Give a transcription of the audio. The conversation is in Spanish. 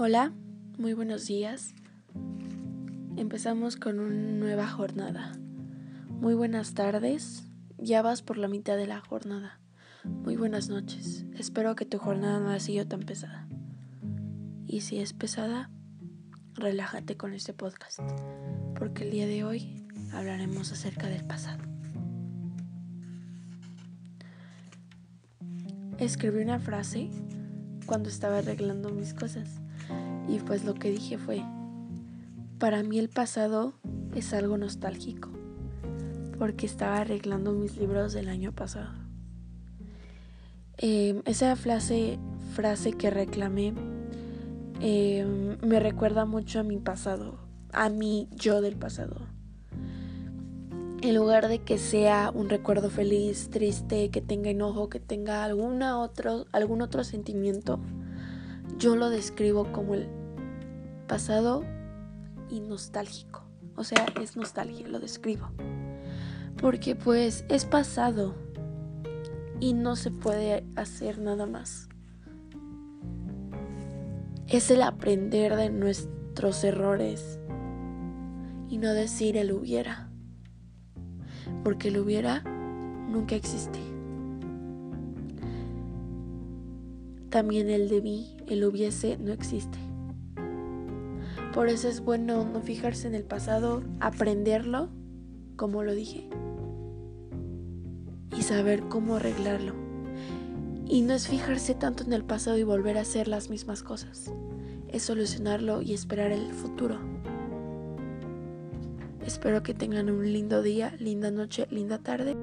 Hola, muy buenos días. Empezamos con una nueva jornada. Muy buenas tardes. Ya vas por la mitad de la jornada. Muy buenas noches. Espero que tu jornada no haya sido tan pesada. Y si es pesada, relájate con este podcast, porque el día de hoy hablaremos acerca del pasado. Escribí una frase cuando estaba arreglando mis cosas y pues lo que dije fue, para mí el pasado es algo nostálgico, porque estaba arreglando mis libros del año pasado. Em, esa frase, frase que reclamé em, me recuerda mucho a mi pasado, a mi yo del pasado. En lugar de que sea un recuerdo feliz, triste, que tenga enojo, que tenga alguna otro, algún otro sentimiento, yo lo describo como el pasado y nostálgico. O sea, es nostalgia, lo describo. Porque pues es pasado y no se puede hacer nada más. Es el aprender de nuestros errores y no decir el hubiera. Porque el hubiera nunca existe. También el debí, el hubiese no existe. Por eso es bueno no fijarse en el pasado, aprenderlo, como lo dije, y saber cómo arreglarlo. Y no es fijarse tanto en el pasado y volver a hacer las mismas cosas, es solucionarlo y esperar el futuro. Espero que tengan un lindo día, linda noche, linda tarde.